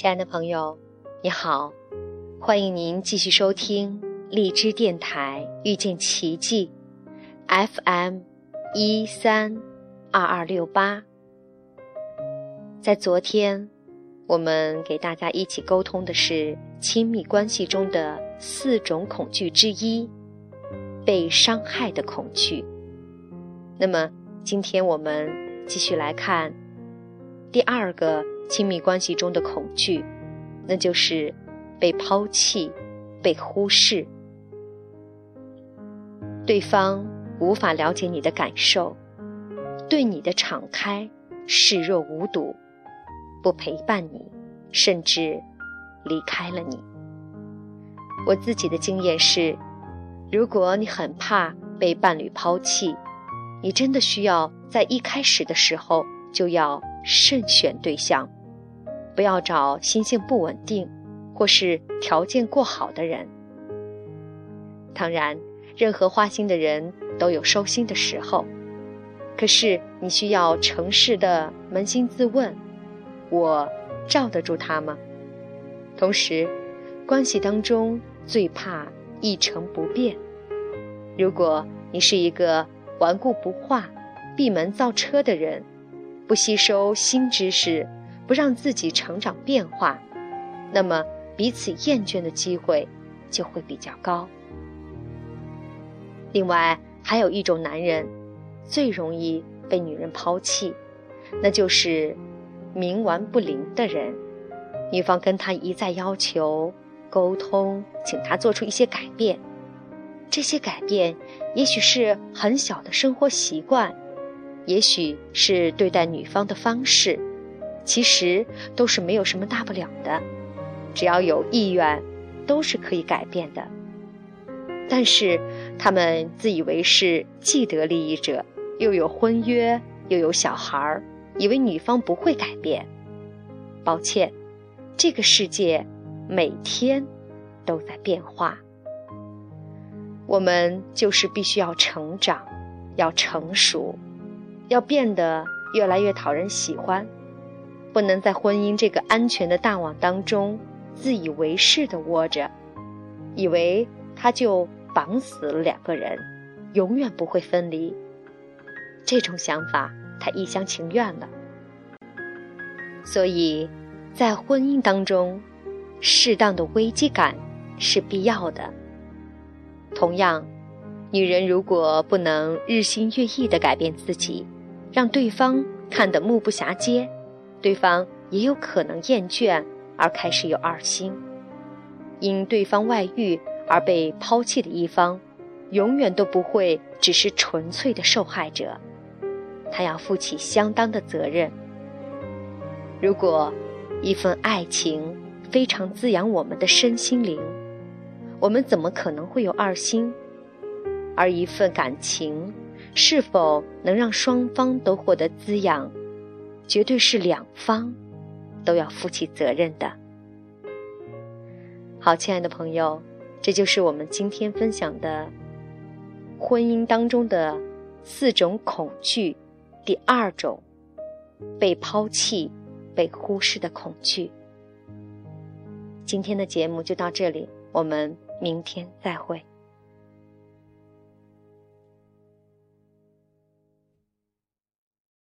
亲爱的朋友，你好，欢迎您继续收听荔枝电台遇见奇迹 FM 一三二二六八。在昨天，我们给大家一起沟通的是亲密关系中的四种恐惧之一——被伤害的恐惧。那么，今天我们继续来看第二个。亲密关系中的恐惧，那就是被抛弃、被忽视。对方无法了解你的感受，对你的敞开视若无睹，不陪伴你，甚至离开了你。我自己的经验是，如果你很怕被伴侣抛弃，你真的需要在一开始的时候就要慎选对象。不要找心性不稳定，或是条件过好的人。当然，任何花心的人都有收心的时候。可是，你需要诚实的扪心自问：我罩得住他吗？同时，关系当中最怕一成不变。如果你是一个顽固不化、闭门造车的人，不吸收新知识。不让自己成长变化，那么彼此厌倦的机会就会比较高。另外，还有一种男人最容易被女人抛弃，那就是冥顽不灵的人。女方跟他一再要求沟通，请他做出一些改变。这些改变也许是很小的生活习惯，也许是对待女方的方式。其实都是没有什么大不了的，只要有意愿，都是可以改变的。但是他们自以为是既得利益者，又有婚约，又有小孩儿，以为女方不会改变。抱歉，这个世界每天都在变化，我们就是必须要成长，要成熟，要变得越来越讨人喜欢。不能在婚姻这个安全的大网当中自以为是的窝着，以为他就绑死了两个人，永远不会分离。这种想法太一厢情愿了。所以，在婚姻当中，适当的危机感是必要的。同样，女人如果不能日新月异地改变自己，让对方看得目不暇接。对方也有可能厌倦而开始有二心，因对方外遇而被抛弃的一方，永远都不会只是纯粹的受害者，他要负起相当的责任。如果一份爱情非常滋养我们的身心灵，我们怎么可能会有二心？而一份感情是否能让双方都获得滋养？绝对是两方都要负起责任的。好，亲爱的朋友，这就是我们今天分享的婚姻当中的四种恐惧，第二种被抛弃、被忽视的恐惧。今天的节目就到这里，我们明天再会。